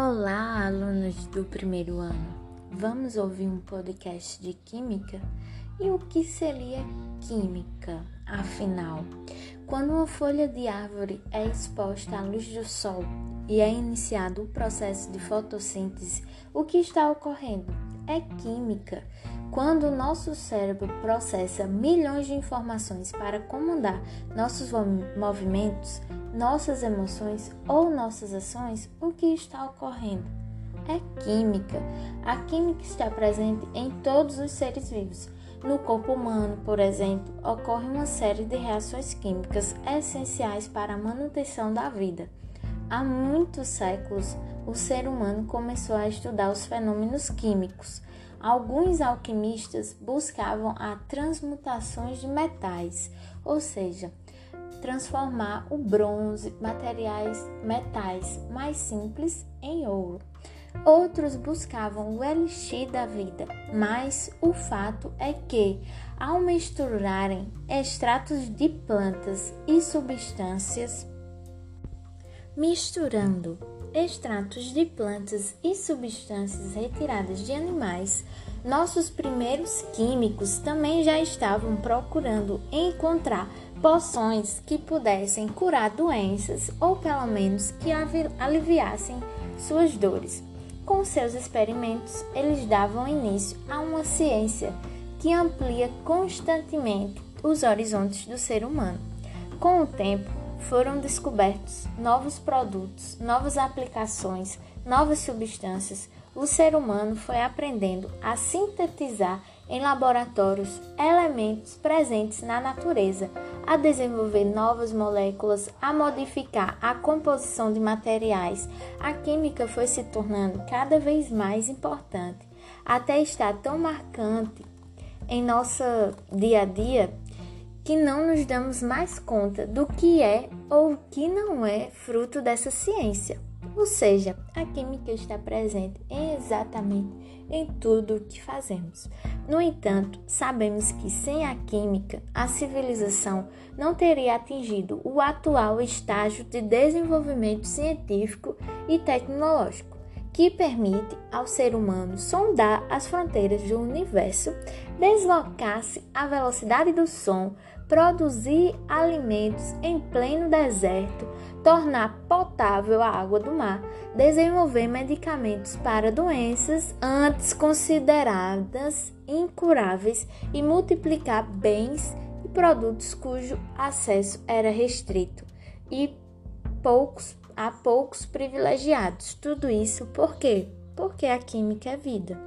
Olá, alunos do primeiro ano. Vamos ouvir um podcast de química? E o que seria química, afinal? Quando uma folha de árvore é exposta à luz do sol e é iniciado o processo de fotossíntese, o que está ocorrendo? É química. Quando o nosso cérebro processa milhões de informações para comandar nossos movimentos, nossas emoções ou nossas ações, o que está ocorrendo? É química. A química está presente em todos os seres vivos. No corpo humano, por exemplo, ocorre uma série de reações químicas essenciais para a manutenção da vida. Há muitos séculos, o ser humano começou a estudar os fenômenos químicos. Alguns alquimistas buscavam a transmutações de metais, ou seja, transformar o bronze, materiais, metais mais simples em ouro. Outros buscavam o elixir da vida, mas o fato é que, ao misturarem extratos de plantas e substâncias, misturando extratos de plantas e substâncias retiradas de animais, nossos primeiros químicos também já estavam procurando encontrar poções que pudessem curar doenças ou pelo menos que aliviassem suas dores. Com seus experimentos, eles davam início a uma ciência que amplia constantemente os horizontes do ser humano. Com o tempo, foram descobertos novos produtos, novas aplicações, novas substâncias. O ser humano foi aprendendo a sintetizar em laboratórios elementos presentes na natureza, a desenvolver novas moléculas, a modificar a composição de materiais. A química foi se tornando cada vez mais importante, até estar tão marcante em nosso dia a dia que não nos damos mais conta do que é ou que não é fruto dessa ciência. Ou seja, a química está presente exatamente em tudo o que fazemos. No entanto, sabemos que sem a química, a civilização não teria atingido o atual estágio de desenvolvimento científico e tecnológico, que permite ao ser humano sondar as fronteiras do universo, deslocar-se à velocidade do som, produzir alimentos em pleno deserto, tornar potável a água do mar, desenvolver medicamentos para doenças antes consideradas incuráveis e multiplicar bens e produtos cujo acesso era restrito e poucos a poucos privilegiados. Tudo isso por quê? Porque a química é vida.